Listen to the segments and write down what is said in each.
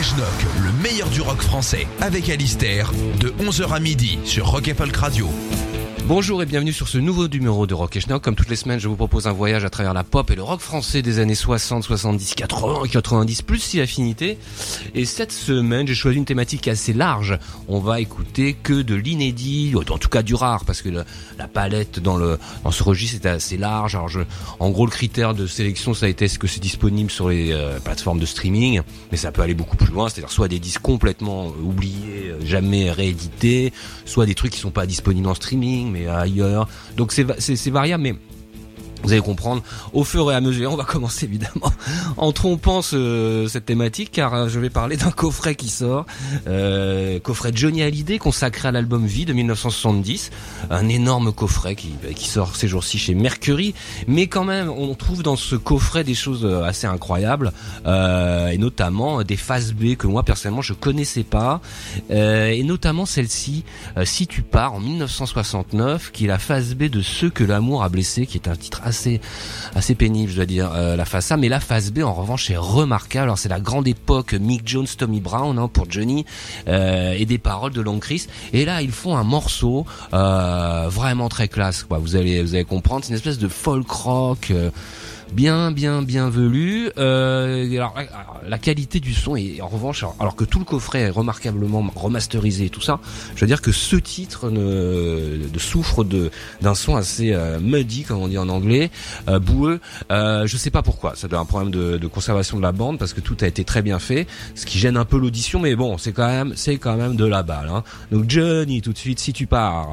Le meilleur du rock français, avec Alistair, de 11h à midi sur Rock Folk Radio. Bonjour et bienvenue sur ce nouveau numéro de Rock et Schnock. Comme toutes les semaines, je vous propose un voyage à travers la pop et le rock français des années 60, 70, 80, 90, plus si affinité. Et cette semaine, j'ai choisi une thématique assez large. On va écouter que de l'inédit, en tout cas du rare, parce que la palette dans le dans ce registre est assez large. En gros, le critère de sélection, ça a été est-ce que c'est disponible sur les euh, plateformes de streaming, mais ça peut aller beaucoup plus loin, c'est-à-dire soit des disques complètement oubliés, euh, jamais réédités, soit des trucs qui sont pas disponibles en streaming, ailleurs. Donc c'est variable, mais vous allez comprendre au fur et à mesure. On va commencer évidemment en trompant ce- cette thématique car euh, je vais parler d'un coffret qui sort, euh, coffret Johnny Hallyday consacré à l'album Vie de 1970, un énorme coffret qui, bah, qui sort ces jours-ci chez Mercury, mais quand même on trouve dans ce coffret des choses euh, assez incroyables euh, et notamment des phases B que moi personnellement je connaissais pas. Euh, et notamment celle-ci euh, Si tu pars en 1969 qui est la phase B de Ceux que l'amour a blessé qui est un titre assez pénible je dois dire euh, la phase A. Mais la phase B en revanche est remarquable. Alors c'est la grande époque Mick Jones Tommy Brown hein, pour Johnny euh, et des paroles de Long Chris. Et là ils font un morceau euh, vraiment très classe quoi. Vous allez vous allez comprendre. C'est une espèce de folk rock bien bien bien velu. Euh, alors, alors, la qualité du son est en revanche alors, que tout le coffret est remarquablement remasterisé et tout ça je veux dire que ce titre ne, souffre de d'un son assez euh, muddy comme on dit en anglais euh, boueux. Euh, je sais pas pourquoi. Ça doit être un problème de, de conservation de la bande parce que tout a été très bien fait ce qui gêne un peu l'audition mais bon c'est quand même c'est quand même de la balle hein. donc Johnny tout de suite si tu pars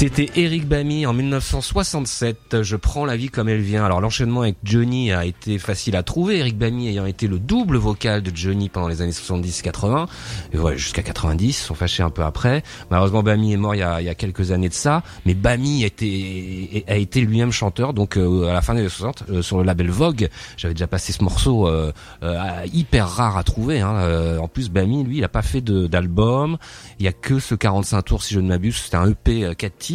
C'était Eric Bamy en 1967. Je prends la vie comme elle vient. Alors l'enchaînement avec Johnny a été facile à trouver. Eric Bamy ayant été le double vocal de Johnny pendant les années 70-80 et ouais jusqu'à 90, ils sont fâchés un peu après. Malheureusement Bamy est mort il y a, il y a quelques années de ça, mais a été a été lui-même chanteur. Donc euh, à la fin des années 60 euh, sur le label Vogue, j'avais déjà passé ce morceau euh, euh, hyper rare à trouver. Hein. Euh, en plus Bamy lui il a pas fait d'album. Il y a que ce 45 tours si je ne m'abuse. C'était un EP euh, 4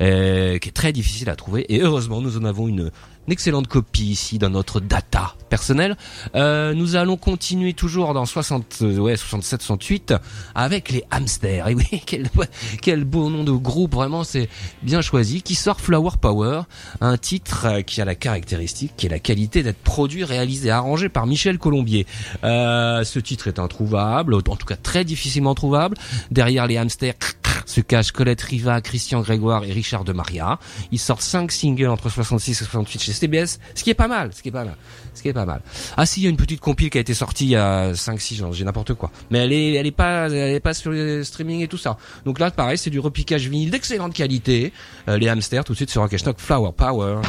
euh, qui est très difficile à trouver. Et heureusement nous en avons une une excellente copie ici dans notre data personnelle. Euh, nous allons continuer toujours dans 60, euh, ouais, 67, 68 avec les hamsters. Et oui, quel, quel beau nom de groupe, vraiment, c'est bien choisi. Qui sort Flower Power, un titre qui a la caractéristique, qui est la qualité d'être produit, réalisé, arrangé par Michel Colombier. Euh, ce titre est introuvable, en tout cas très difficilement trouvable. Derrière les hamsters, se cachent Colette Riva, Christian Grégoire et Richard de Maria. Ils sortent 5 singles entre 66 et 68 chez CBS, ce qui est pas mal, ce qui est pas mal, ce qui est pas mal. Ah si, il y a une petite compile qui a été sortie il y a 5 6 genre, j'ai n'importe quoi. Mais elle est elle est pas elle est pas sur le streaming et tout ça. Donc là pareil, c'est du repiquage vinyle d'excellente qualité. Euh, les hamsters tout de suite sur Rock'n'Stock Flower Power.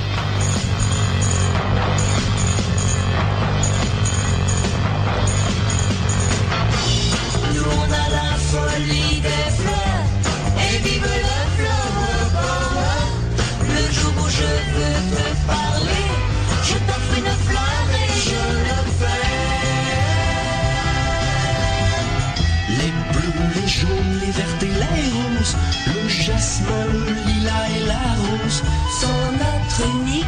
to me.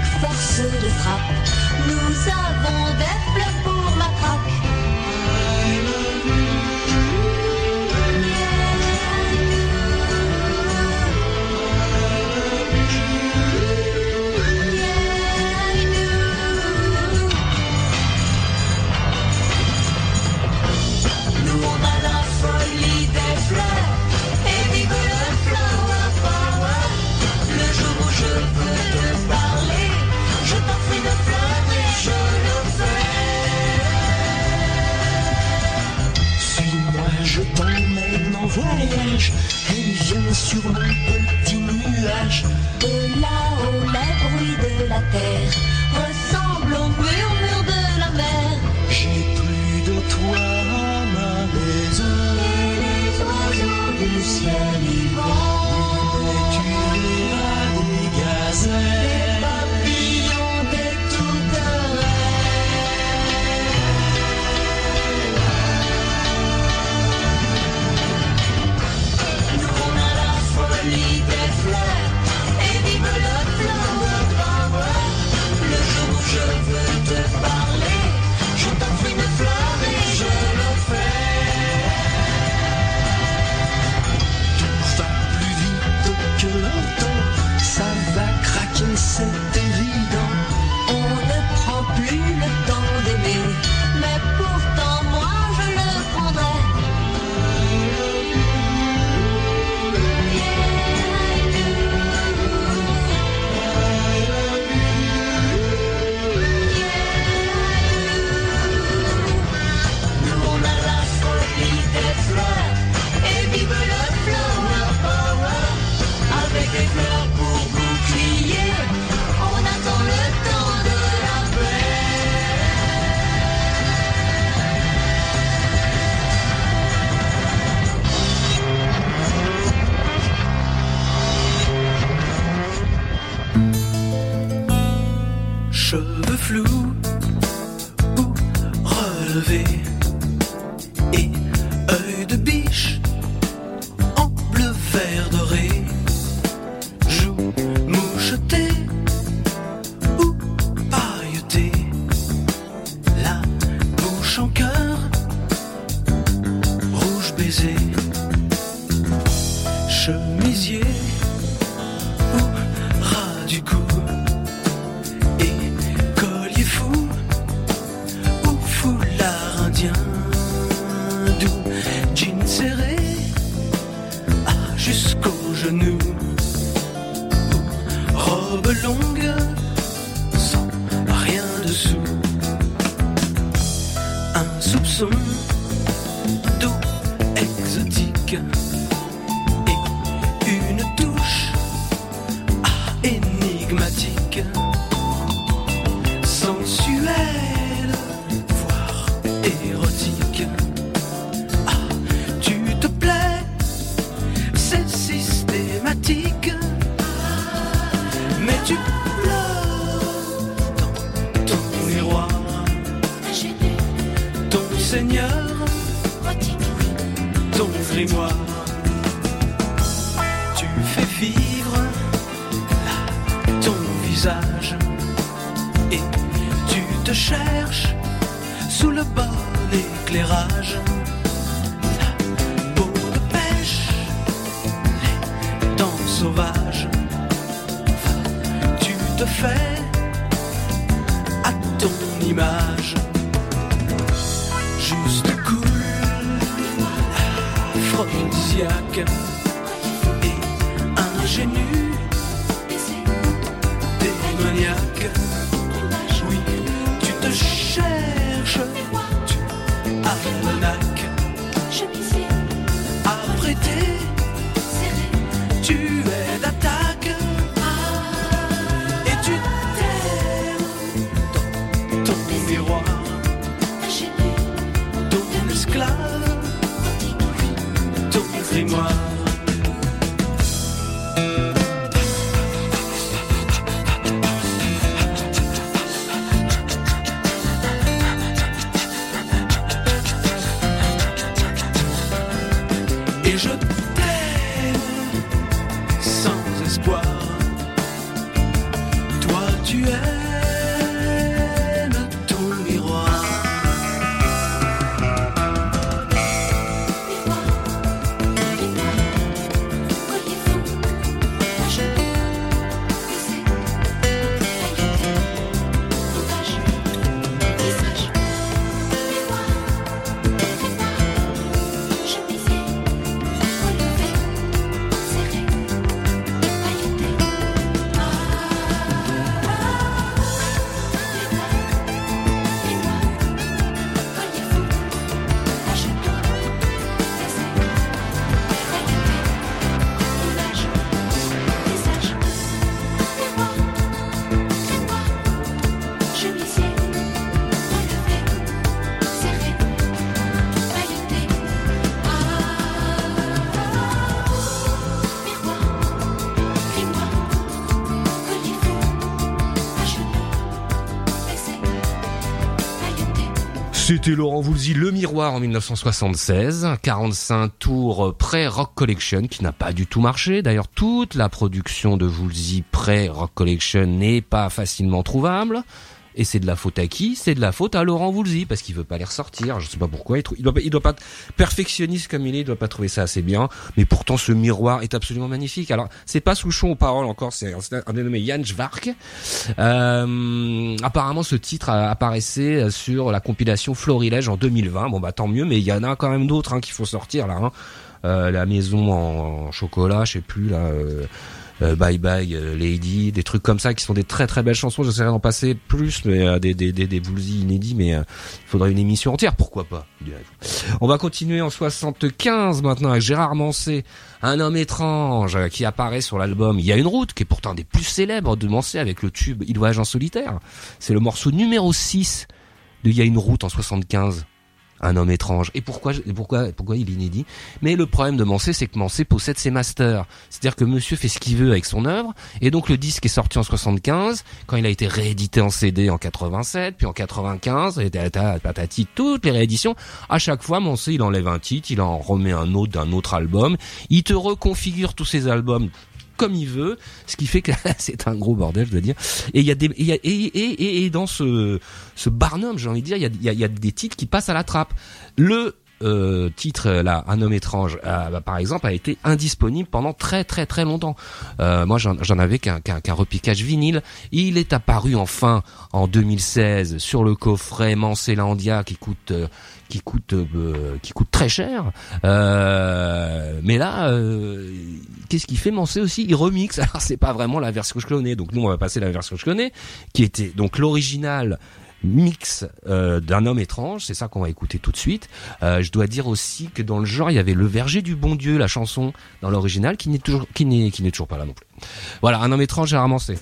sauvage. Tu te fais à ton image. Juste cool, aphrodisiaque et ingénu, démoniaque. Oui, tu te cherches, tu almanach. Apprêté, tu C'était Laurent Voulzy, Le Miroir en 1976, 45 tours pré-Rock Collection qui n'a pas du tout marché. D'ailleurs, toute la production de Voulzy pré-Rock Collection n'est pas facilement trouvable. Et c'est de la faute à qui? C'est de la faute à Laurent Voulzy parce qu'il veut pas les ressortir. Je sais pas pourquoi. Il, il doit, pas- il doit pas perfectionniste comme il est, il doit pas trouver ça assez bien. Mais pourtant, ce miroir est absolument magnifique. Alors, c'est pas Souchon aux paroles encore. C'est un, dénommé Jan Schwark. Euh, apparemment, ce titre apparaissait sur la compilation Florilège en 2020. Bon bah tant mieux. Mais il y en a quand même d'autres hein, qu'il faut sortir là. hein. Euh, la maison en, en chocolat, je sais plus là. euh, Bye Bye euh, Lady, des trucs comme ça qui sont des très très belles chansons. J'essaierai d'en passer plus, mais euh, des des des, des Woolsey inédits, mais euh, il faudrait une émission entière. Pourquoi pas. On va continuer en 75 maintenant avec Gérard Mancé, un homme étrange euh, qui apparaît sur l'album. Il y a une route qui est pourtant des plus célèbres de Mancé avec le tube Il voyage en solitaire. C'est le morceau numéro 6 de Il y a une route en 75 un homme étrange. Et pourquoi, pourquoi, pourquoi il est inédit? Mais le problème de Mancé, c'est que Mancé possède ses masters. C'est-à-dire que Monsieur fait ce qu'il veut avec son œuvre. Et donc le disque est sorti en 75, quand il a été réédité en CD en 87, puis en 95, et patati, toutes les rééditions. À chaque fois, Mancé, il enlève un titre, il en remet un autre d'un autre album. Il te reconfigure tous ses albums comme il veut, ce qui fait que c'est un gros bordel, je dois dire. Et il y a des, et, et, et, et, dans ce, ce Barnum, j'ai envie de dire, il y a, y, a, y a des titres qui passent à la trappe. Le euh, titre là, un homme étrange, euh, bah, par exemple, a été indisponible pendant très très très longtemps. Euh, moi, j'en avais qu'un qu'un repiquage vinyle. Il est apparu enfin en 2016 sur le coffret Mancelandia qui coûte euh, qui coûte euh, qui coûte très cher. Euh, mais là, euh, qu'est-ce qu'il fait Mancé aussi? Il remixe. Alors c'est pas vraiment la version que je connais. Donc nous on va passer la version que je connais, qui était donc l'original mix euh, d'un homme étrange, c'est ça qu'on va écouter tout de suite. Euh, je dois dire aussi que dans le genre, il y avait Le Verger du Bon Dieu, la chanson dans l'original, qui n'est toujours, qui n'est, qui n'est toujours pas là non plus. Voilà, un homme étrange, Gérard Mancé.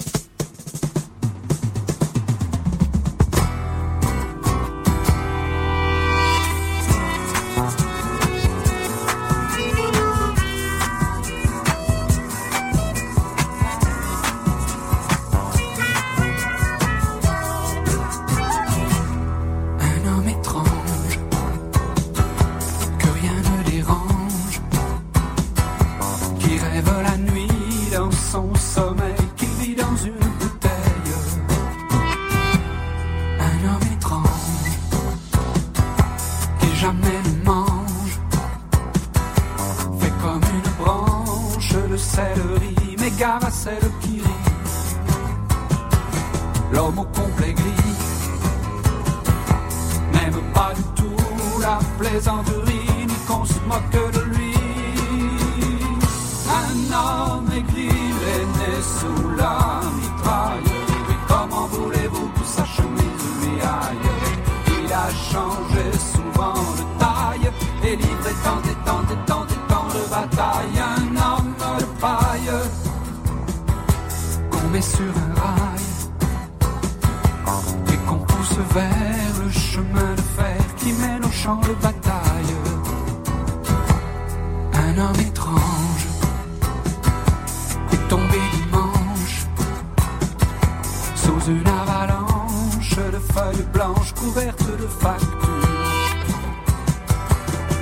feuilles blanches couvertes de factures.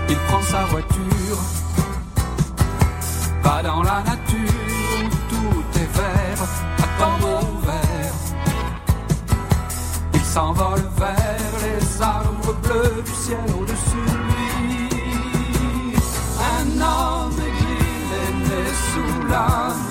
Il prend sa voiture, va dans la nature, tout est vert, attendre au vert. Il s'envole vers les arbres bleus du ciel au-dessus de lui. Un homme exilé né sous l'âme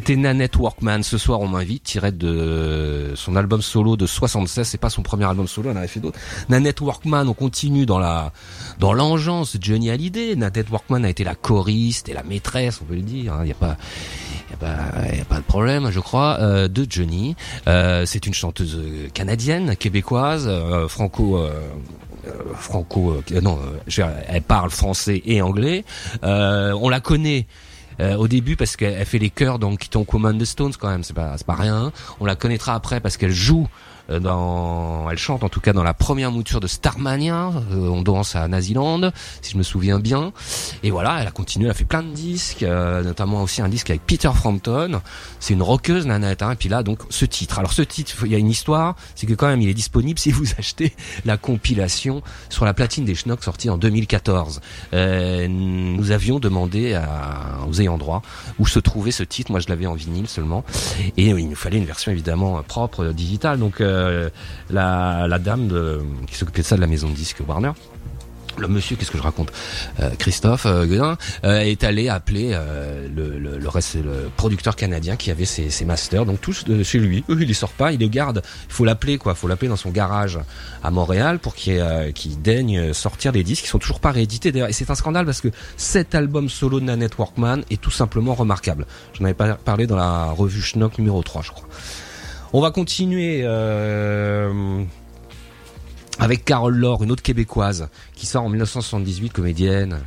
C'était Nanette Workman. Ce soir, on m'invite, tiré de son album solo de 76. C'est pas son premier album solo, on en avait fait d'autres. Nanette Workman, on continue dans la, dans l'engeance Johnny Hallyday. Nanette Workman a été la choriste et la maîtresse, on peut le dire. Il n'y a pas, y a a pas de problème, je crois, euh, de Johnny. Euh, c'est une chanteuse canadienne, québécoise, euh, franco. euh, euh, franco euh, non euh, je dire, elle parle français et anglais Euh, on la connaît euh, au début parce qu'elle elle fait les chœurs dans Quiton Command the Stones quand même. C'est pas c'est pas rien on la connaîtra après parce qu'elle joue dans, elle chante en tout cas dans la première mouture de Starmania, euh, on danse à Naziland, si je me souviens bien. Et voilà, elle a continué, elle a fait plein de disques, euh, notamment aussi un disque avec Peter Frampton. C'est une rockeuse nanette, hein. Et puis là, donc, ce titre. Alors ce titre, il y a une histoire, c'est que quand même, il est disponible si vous achetez la compilation sur la platine des Schnocks sortie en 2014. Euh, nous avions demandé à, aux ayants droit où se trouvait ce titre. Moi, je l'avais en vinyle seulement. Et il nous fallait une version évidemment propre, euh, digitale. Donc euh, la, la dame qui s'occupait de ça de la maison de disques Warner. Le monsieur, qu'est-ce que je raconte Euh, Christophe euh, Guedin euh, est allé appeler euh, le, reste, le producteur canadien qui avait ses, masters, donc tous chez lui. Eux, il les sort pas, il les garde. Il faut l'appeler quoi, faut l'appeler dans son garage à Montréal pour qu'il euh, daigne sortir des disques qui sont toujours pas réédités. D'ailleurs, et c'est un scandale parce que cet album solo de Nanette Workman est tout simplement remarquable. J'en avais pas parlé dans la revue Schnock numéro 3, je crois. On va continuer euh, avec Carole Laure, une autre québécoise, qui sort en 1978, comédienne,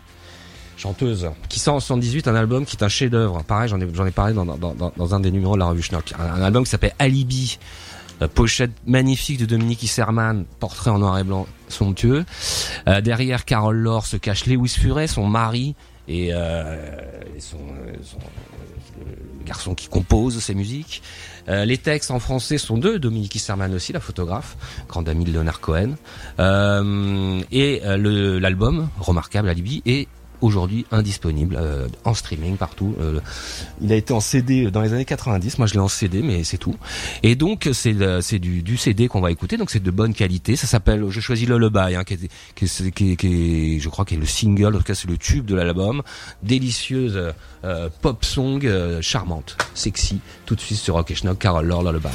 chanteuse, qui sort en 78 un album qui est un chef-d'œuvre. Pareil, j'en ai, parlé dans, un des numéros de la revue Schnock. Un, un album qui s'appelle Alibi. Euh, pochette magnifique de Dominique Isserman, portrait en noir et blanc somptueux. Euh, derrière Carole Laure se cache Lewis Furet, son mari et, euh, et son, euh, son- le garçon qui compose ses musiques. Euh, les textes en français sont de Dominique Isserman aussi, la photographe, grande amie de Leonard Cohen. Euh, et euh, l'album, remarquable Alibi, est aujourd'hui indisponible euh, en streaming partout. Euh, il a été en CD dans les années 90, moi je l'ai en CD, mais c'est tout. Et donc c'est c'est du, CD qu'on va écouter, donc c'est de bonne qualité. Ça s'appelle, je choisis Lullaby, hein, qui, est, je crois, qui le single, en tout cas c'est le tube de l'album. Délicieuse euh, pop song, euh, charmante, sexy. Tout de suite sur Rock et Schnock, Carol Lore Lullaby.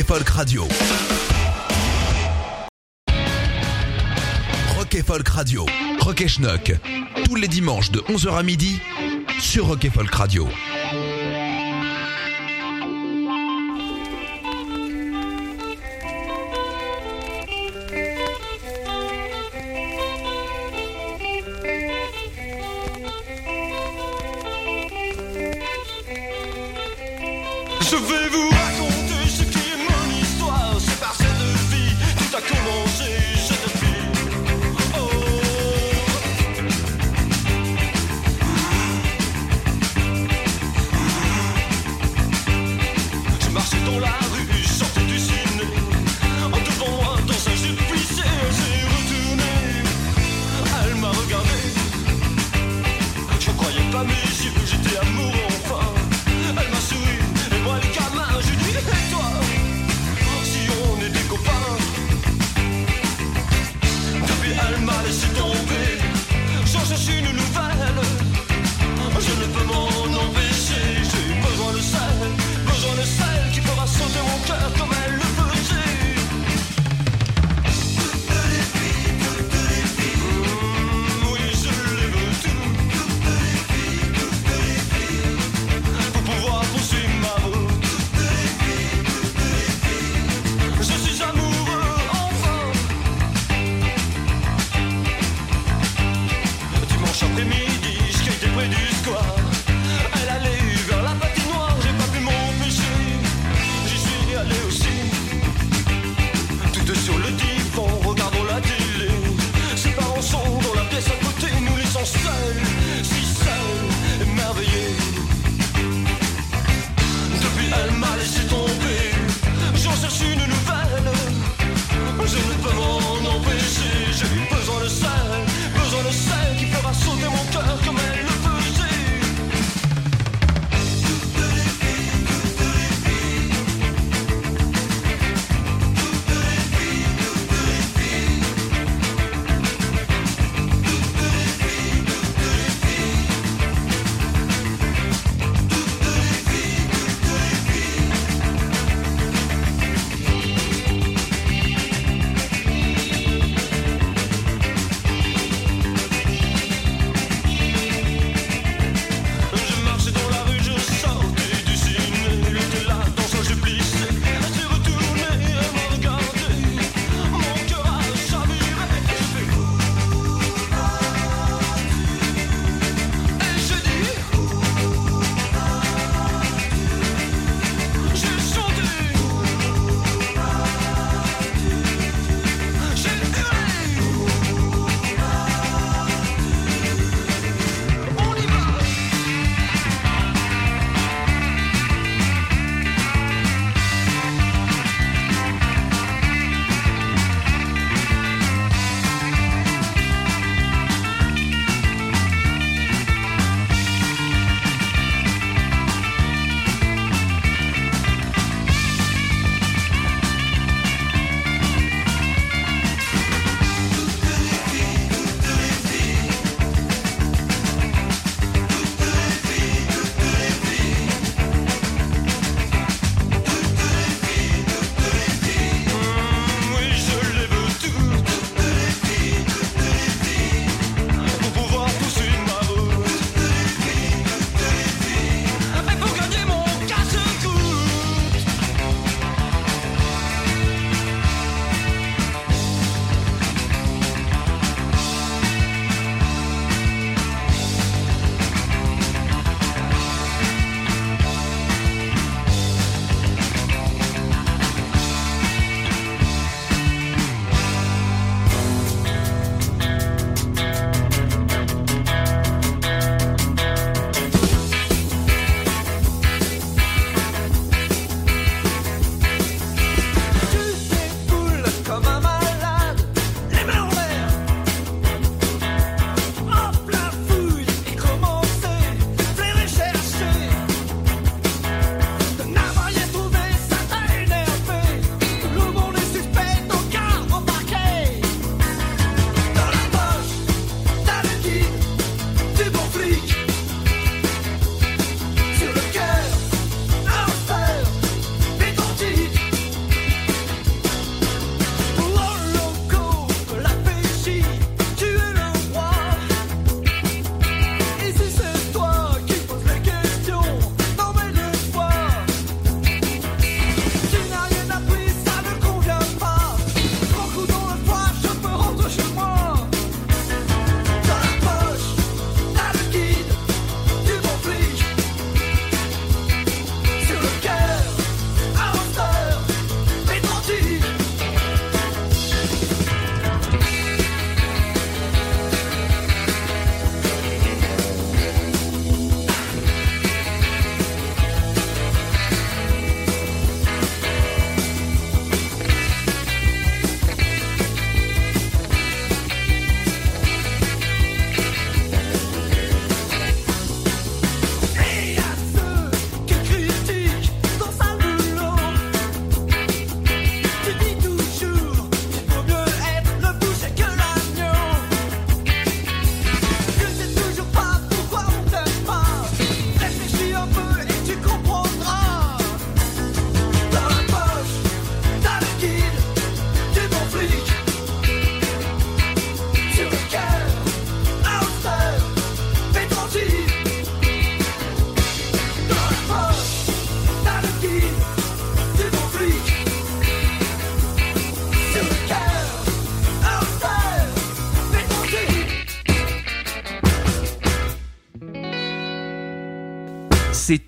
Rock Folk Radio. Rock Folk Radio. Rock et Schnock. Tous les dimanches de 11h à midi sur Rock Folk Radio.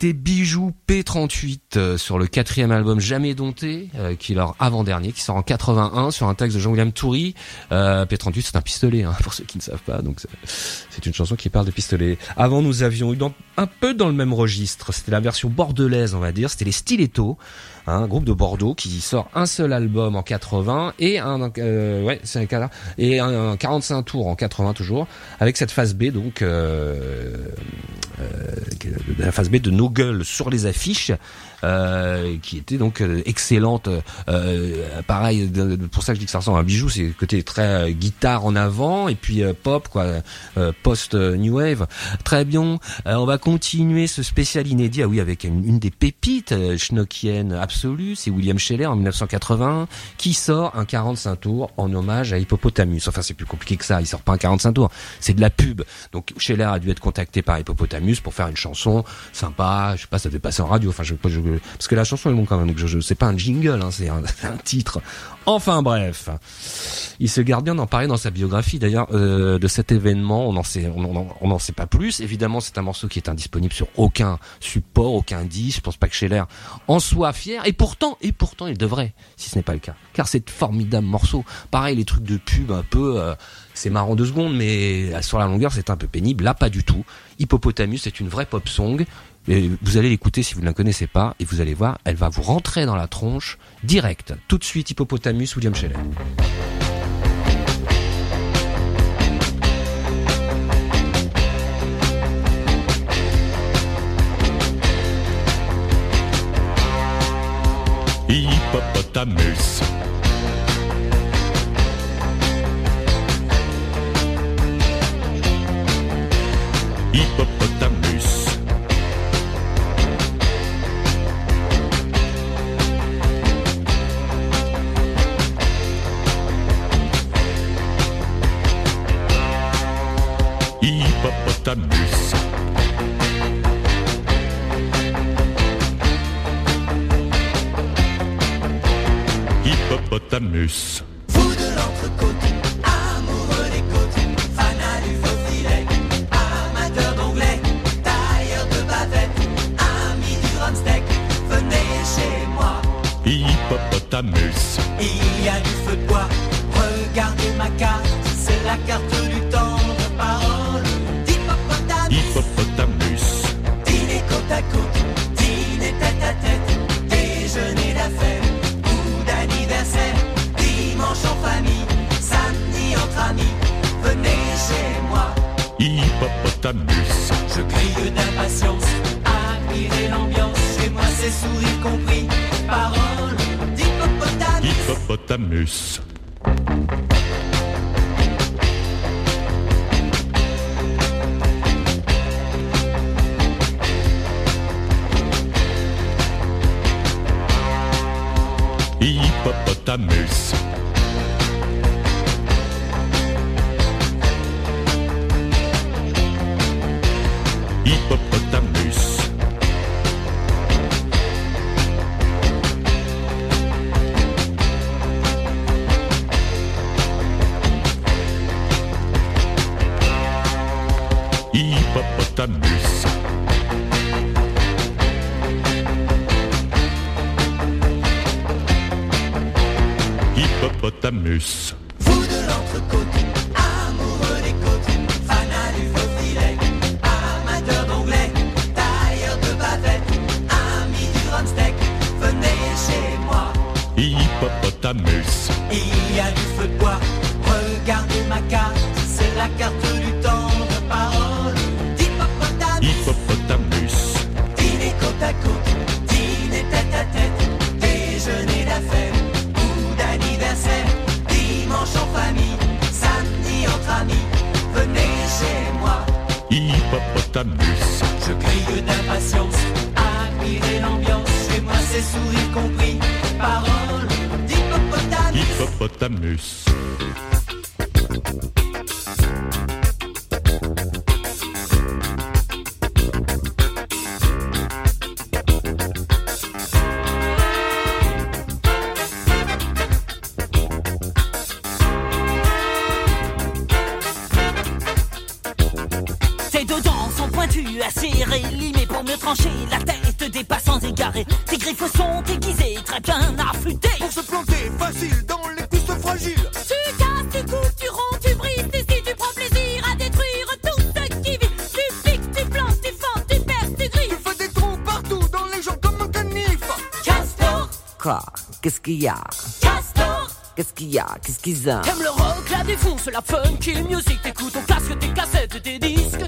C'était Bijou P38 euh, sur le quatrième album Jamais Dompté, euh, qui est leur avant-dernier, qui sort en 81 sur un texte de Jean-William Toury. Euh, P38 c'est un pistolet, hein, pour ceux qui ne savent pas, donc c'est- une chanson qui parle de pistolet. Avant nous avions eu dans- un peu dans le même registre, c'était la version bordelaise on va dire, c'était les Stilettos, un groupe de Bordeaux qui sort un seul album en 80 et un, euh, ouais, c'est et un, un 45 tours en 80 toujours, avec cette phase B donc euh, euh, la phase B de No Gueule sur les affiches. Euh, qui était donc euh, excellente. Euh, pareil, de- de- pour ça que je dis que ça ressemble à un bijou, c'est le côté très euh, guitare en avant et puis euh, pop, quoi, euh, post euh, new wave. Très bien. Euh, on va continuer ce spécial inédit, ah oui, avec une, une des pépites euh, schnockiennes absolues, c'est William Scheller en 1980 qui sort un 45 tours en hommage à Hippopotamus. Enfin, c'est plus compliqué que ça. Il sort pas un 45 tours, c'est de la pub. Donc Scheller a dû être contacté par Hippopotamus pour faire une chanson sympa. Je sais pas, ça devait passer en radio. Enfin, je, je- parce que la chanson est bon quand même. Donc je, je c'est pas un jingle, hein, c'est un, titre. Enfin bref, il se garde bien d'en parler dans sa biographie. D'ailleurs, euh, de cet événement, on n'en sait, on on n'en sait pas plus. Évidemment, c'est un morceau qui est indisponible sur aucun support, aucun disque. Je pense pas que Scheller en soit fier. Et pourtant, et pourtant, il devrait, si ce n'est pas le cas, car c'est formidable morceau. Pareil, les trucs de pub, un peu, euh, c'est marrant deux secondes, mais sur la longueur, c'est un peu pénible. Là, pas du tout. Hippopotamus, c'est une vraie pop song. Vous allez l'écouter si vous ne la connaissez pas, et vous allez voir, elle va vous rentrer dans la tronche direct. Tout de suite, Hippopotamus, William Scheller. Hippopotamus. Hippopotamus. Hippopotamus. Fou de l'entrecôte, amoureux des côtes, fanat du faux filet, amateur d'anglais, tailleur de bavettes, ami du drumstick, venez chez moi. Hippopotamus. Il y a du feu de bois, regardez ma carte, c'est la carte du temps de parole d'Hippopotamus. Hippopotamus. Dîner côte à côte, dîner tête à tête, Je crie d'impatience, admirer l'ambiance, chez moi c'est sourire compris, parole d'Hippopotamus. Hippopotamus. Hippopotamus. Hippopotamus. Hippopotamus. Hippopotamus. Tes deux dents sont pointues pu acérer, limer pour mieux trancher la tête des passants égarés. Tes griffes sont aiguisées, très bien affûtées. Pour se planter facile dans les pistes fragiles. Tu casses, tu coupes, tu ronds, tu brises, tu scies, tu prends plaisir à détruire tout ce qui vit. Tu piques, tu plantes, tu fends, tu perces, tu Tu grilles. fais des trous partout dans les gens comme un canif. Castor, Quoi? Qu'est-ce qu'il y a? Castor. Qu'est-ce qu'il y a? Qu'est-ce qu'ils ont? T'aimes le rock, la défonce, la funky music, t'écoutes ton casque, tes cassettes, tes disques.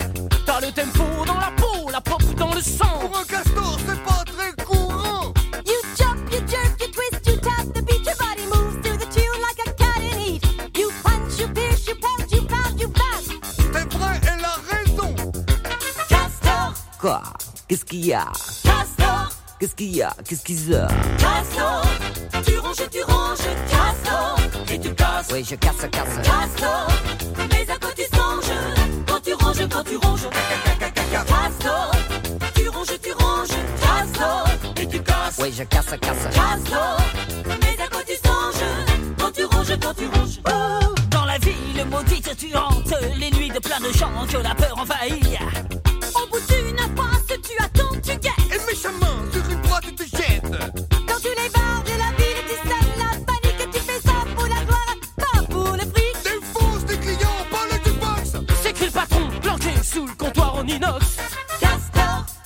T'as le tempo dans la peau, la pop dans le sang. Pour un castor, c'est pas très courant. You jump, you jerk, you twist, you tap the beat. Your body moves to the tune like a cat in heat. You punch, you pierce, you pound, you pound, you pass. T'es vrai, elle a raison. Castor, Quoi? Qu'est-ce qu'il y a? Castor, Qu'est-ce qu'il y a? Qu'est-ce qu'ils ont Castor. Tu ranges, tu ranges, Castor. Et tu casses, Oui, je casse, casse. Castor. Mais à ranges, quand tu ranges. Castor. Tu ranges, tu ranges, Castor. Et tu casses. Oui, je casse, casse. Castor, mais à quoi tu songes? Quand tu ranges, quand tu ranges Oh, Dans la ville maudite tu hantes Les nuits de plein de gens que la peur envahit Au bout d'une passe tu attends, tu guettes Et méchamment, sur une droite,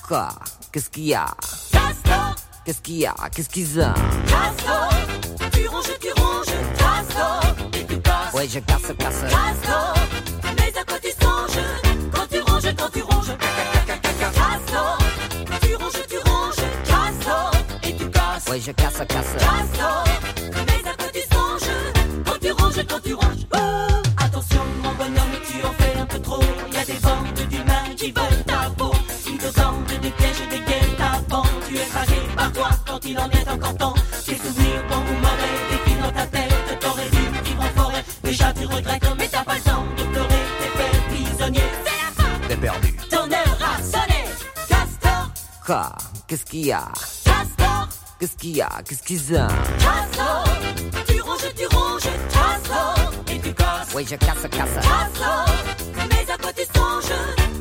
Quoi Qu'est-ce qu'il y a? Castor, Qu'est-ce qu'il y a? Qu'est-ce qu'ils ont? Castor Tu ranges, tu ranges, Castor Et tu casses, Oui, je casse, casse. Castor Mais à quoi tu songes? Quand tu ranges, quand tu ranges. Castor Tu tu Castor Et tu casses. Oui, je casse, casse. Castor Mais à quoi tu songes? Quand tu ranges, quand tu ranges. Oh, Attention mon bonhomme, tu en fais un peu trop. Il y a des bandes d'humains qui veulent toi quand il en est encore temps. Tes souvenirs bons ou mauvais défilent dans ta tête T'aurais dû vivre en forêt. Déjà tu regrettes mais t'as pas le temps de pleurer. T'es fait prisonnier. C'est la fin T'es perdu. Ton heure a sonné Castor, Quoi? Qu'est-ce qu'il y a? Castor. Qu'est-ce qu'il y a? Qu'est-ce qu'ils ont? Castor, tu ranges, tu ranges, Castor, et tu casses, Oui, je casse, casse. Castor, mais à quoi tu songes.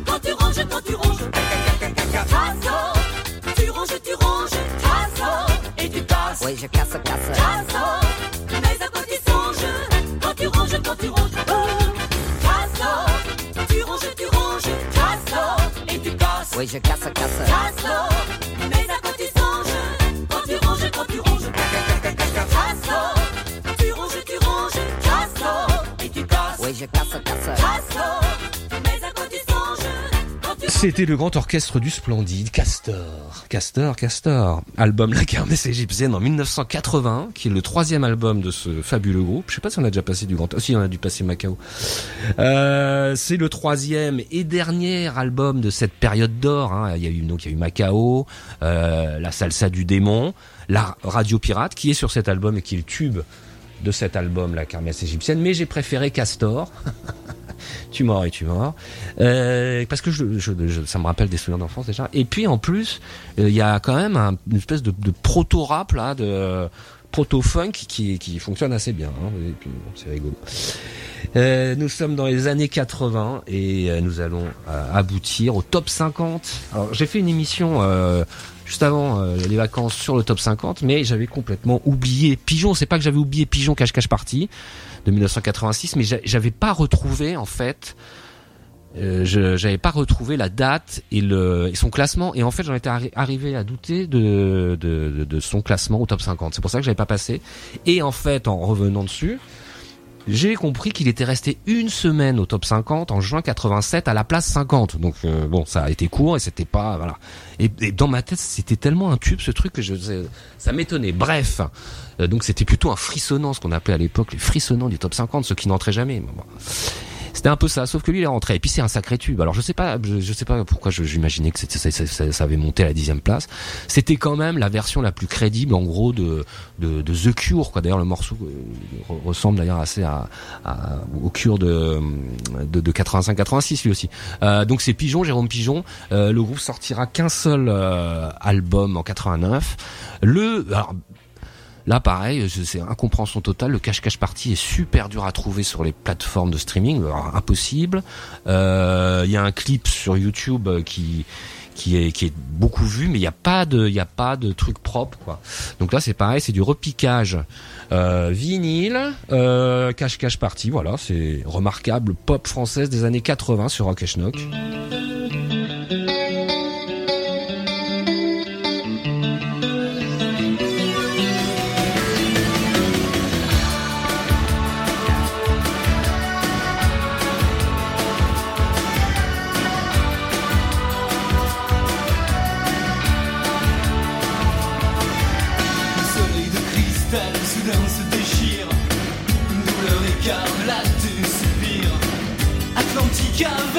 Quand tu ranges, quand tu ranges, Castor, tu ranges, tu ranges, Castor, casses, Oui, je casse, casse. Castor, mais à quoi tu songes quand tu ranges, quand tu ranges, Castor, tu ranges, tu ranges, Castor, et tu casses, Oui, je casse, casse. Castor, mais C'était le grand orchestre du Splendide, Castor, Castor, Castor. Album La Kermesse égyptienne en 1980, qui est le troisième album de ce fabuleux groupe. Je sais pas si on a déjà passé du grand... Oh, si, on a dû passer Macao. Euh, c'est le troisième et dernier album de cette période d'or. hein. Il y a eu donc il y a eu Macao, euh, la salsa du démon, la radio pirate qui est sur cet album et qui est le tube de cet album, La Kermesse égyptienne. Mais j'ai préféré Castor. tu mords et tu mords. Euh, parce que je, je- je- ça me rappelle des souvenirs d'enfance déjà. Et puis en plus, euh, il y a quand même un- une espèce de, de proto-rap là, de proto-funk qui, fonctionne assez bien. hein. C'est rigolo. Euh, nous sommes dans les années 80 et euh, nous allons euh, aboutir au top 50. Alors j'ai fait une émission juste avant les vacances sur le top 50, mais j'avais complètement oublié Pigeon. C'est pas que j'avais oublié Pigeon cache cache partie de 1986, mais j'a- j'avais pas retrouvé en fait. Euh, je j'avais pas retrouvé la date et le et son classement et en fait j'en étais arri- arrivé à douter de, de, de, son classement au top 50 c'est pour ça que j'avais pas passé et en fait en revenant dessus j'ai compris qu'il était resté une semaine au top 50 en juin 87 à la place 50. Donc euh, bon, ça a été court et c'était pas voilà. Et, dans ma tête, c'était tellement un tube ce truc que je ça m'étonnait. Bref, Euh, donc c'était plutôt un frissonnant, ce qu'on appelait à l'époque les frissonnants du top 50, ceux qui n'entraient jamais. C'était un peu ça, sauf que lui il est rentré. Et puis c'est un sacré tube. Alors je sais pas, je, sais pas pourquoi j'imaginais que ça, avait monté à la dixième place. C'était quand même la version la plus crédible en gros de The Cure. Quoi. D'ailleurs le morceau euh, re- ressemble d'ailleurs assez à, au Cure de de, de 85-86 lui aussi. Euh, donc c'est Pigeon, Jérôme Pigeon. Euh, le groupe sortira qu'un seul album en 89. Le alors, Là, pareil, c'est incompréhension totale. Le cache-cache party est super dur à trouver sur les plateformes de streaming, alors, impossible. Euh, Il y a un clip sur YouTube euh, qui qui est qui est beaucoup vu, mais il n'y a pas de il y a pas de truc propre quoi. Donc là, c'est pareil, c'est du repiquage euh, vinyle, euh, cache-cache party. Voilà, c'est remarquable pop française des années 80 sur Rock Schnock. Cover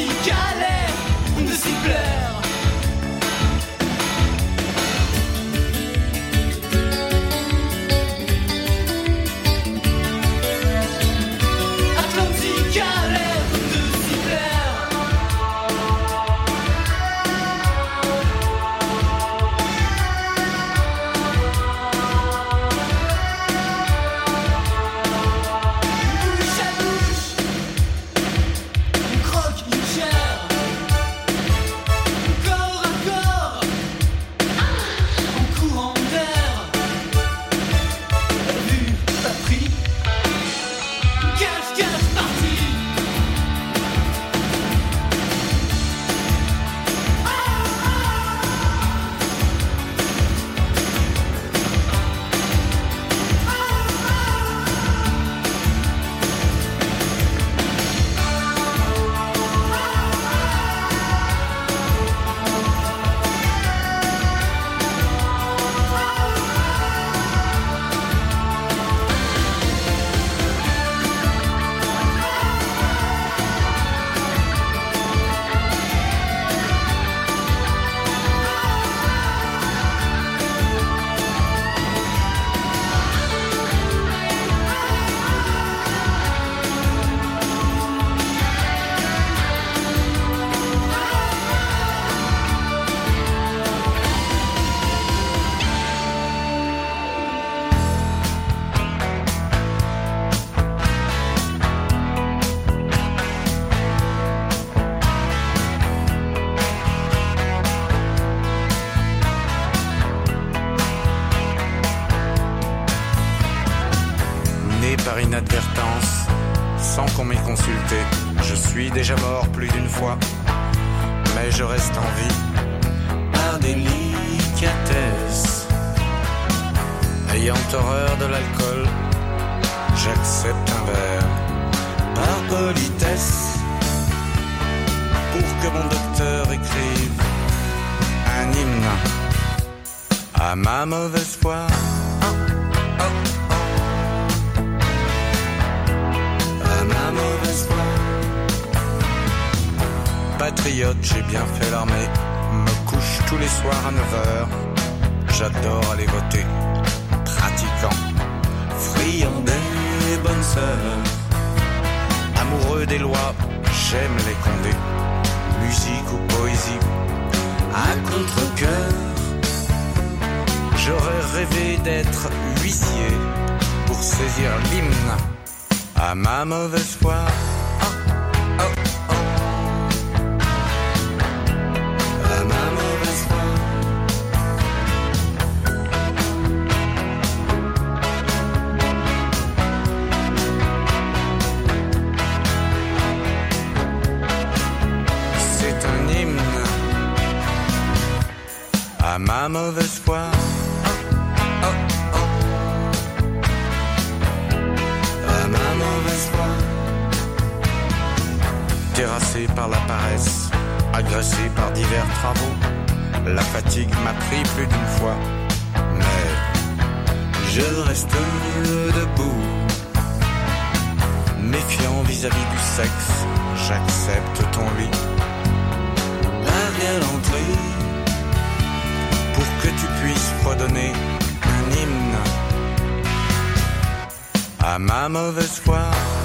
CJ. Qu'on m'ait consulté, je suis déjà mort plus d'une fois, mais je reste en vie par délicatesse. Ayant horreur de l'alcool, j'accepte un verre par politesse pour que mon docteur écrive un hymne à ma mauvaise foi. Patriote, j'ai bien fait l'armée. Me couche tous les soirs à 9h. J'adore aller voter. Pratiquant, friand des bonnes sœurs. Amoureux des lois, j'aime les condés. Musique ou poésie, à contre-coeur. J'aurais rêvé d'être huissier pour saisir l'hymne à ma mauvaise foi. Mauvaise foi. Oh, oh, oh. Ma mauvaise foi. Terrassé par la paresse, agressé par divers travaux, la fatigue m'a pris plus d'une fois. Mais je reste debout, méfiant vis-à-vis du sexe, j'accepte ton lit. Redonner un hymne à ma mauvaise foi.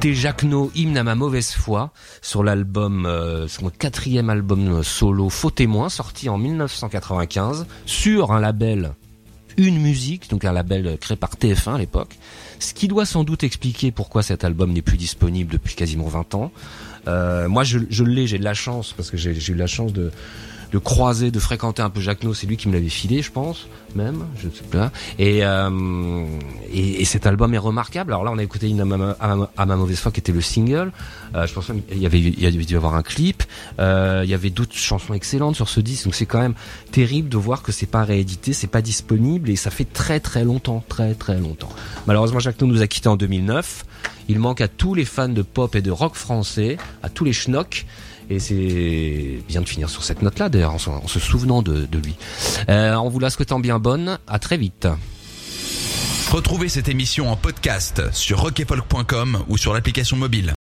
C'était Jacques hymne à ma mauvaise foi, sur l'album, euh, son quatrième album solo, Faux témoin, sorti en 1995, sur un label Une Musique, donc un label créé par TF1 à l'époque. Ce qui doit sans doute expliquer pourquoi cet album n'est plus disponible depuis quasiment 20 ans. Euh, moi, je, je l'ai, j'ai de la chance, parce que j'ai eu la chance de, de croiser, de fréquenter un peu Jacques c'est lui qui me l'avait filé, je pense, même, je sais pas. Et, euh, et, et cet album est remarquable. Alors là, on a écouté une à ma, mauvaise foi qui était le single. Euh, je pense qu'il y avait, il y avait dû y avoir un clip. Euh, il y avait d'autres chansons excellentes sur ce disque. Donc c'est quand même terrible de voir que c'est pas réédité, c'est pas disponible et ça fait très très longtemps, très très longtemps. Malheureusement, Jacques No nous a quittés en 2009. Il manque à tous les fans de pop et de rock français, à tous les schnocks. Et c'est bien de finir sur cette note-là, d'ailleurs, en, se- en se souvenant de, lui. Euh, en vous la souhaitant bien bonne, à très vite. Retrouvez cette émission en podcast sur rockefolk.com ou sur l'application mobile.